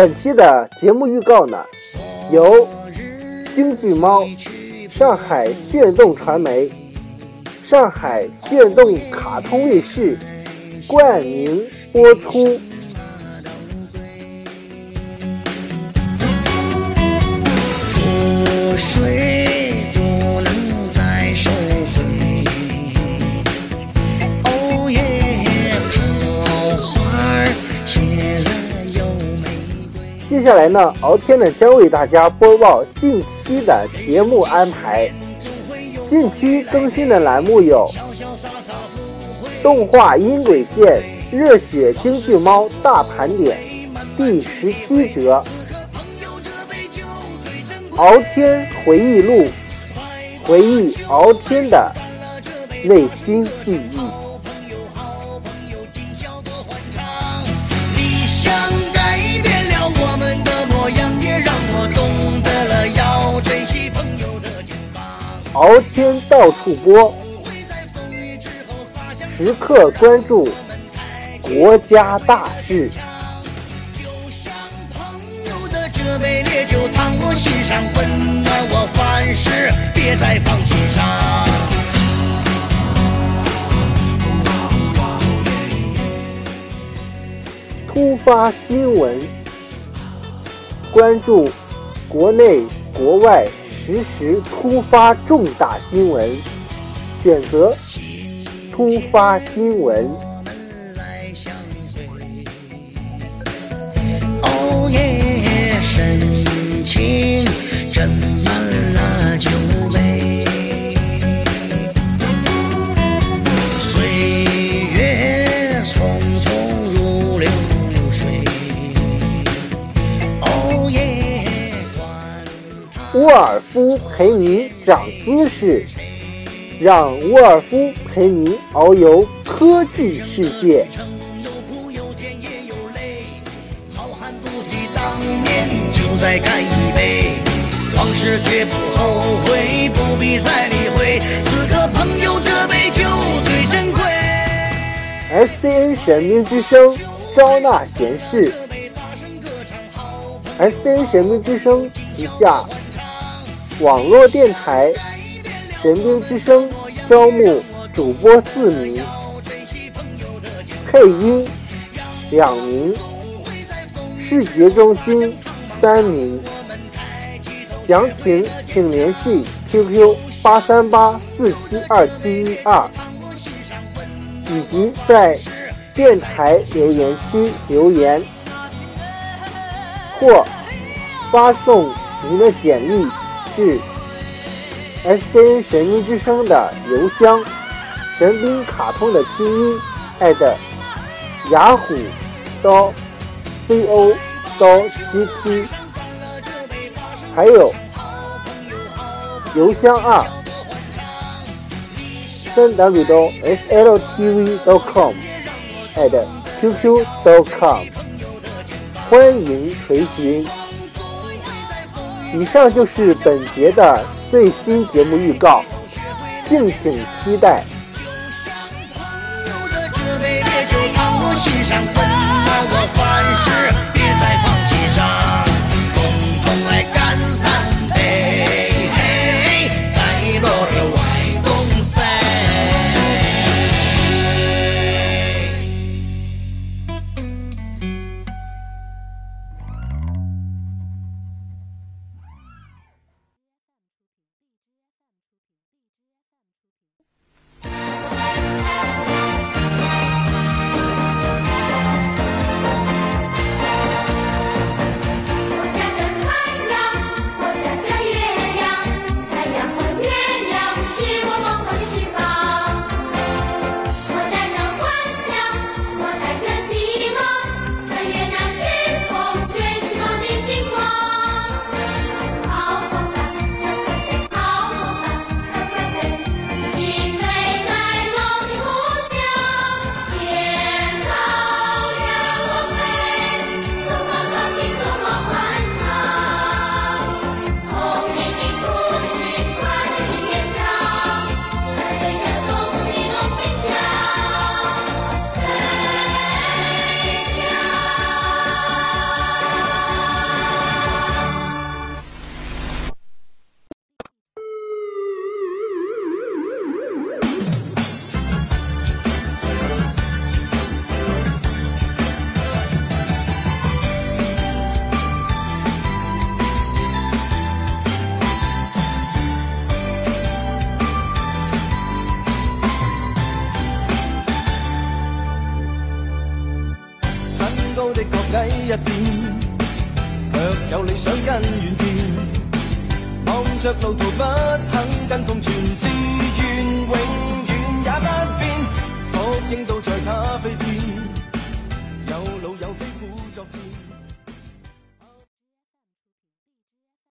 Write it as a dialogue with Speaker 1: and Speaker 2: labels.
Speaker 1: 本期的节目预告呢，由京剧猫、上海炫动传媒、上海炫动卡通卫视冠名播出。接下来呢，敖天呢将为大家播报近期的节目安排。近期更新的栏目有：动画音轨线《热血京剧猫大盘点》第十七折，《敖天回忆录》回忆敖天的内心记忆。敖天到处播，时刻关注国家大事。突发新闻，关注国内国外实时突发重大新闻，选择突发新闻。
Speaker 2: 哦耶，深情
Speaker 1: 沃尔夫陪你长姿势，让沃尔夫陪你遨游科技世界。
Speaker 2: 有苦有甜也有泪，好汉不提当年，就再干一杯。往事绝不后悔，不必再理会。此刻朋友这杯酒最珍贵。
Speaker 1: SCN 神明之声招纳贤士，SCN 神明之声旗下网络电台神兵之声招募主播四名，配音两名，视觉中心三名。详情请联系 QQ 八三八四七二七一二。以及在电台留言区留言，或发送您的简历是 SCN 神秘之声的邮箱，神兵卡通的拼音 at 雅虎刀 co 刀 gt，还有邮箱二。三 w 到 sltv.com at q q dot com，欢迎垂询。以上就是本节的最新节目预告，敬请期待。
Speaker 2: 高的确矮一
Speaker 3: 点，却有理想跟远见，望着路途不肯跟风转。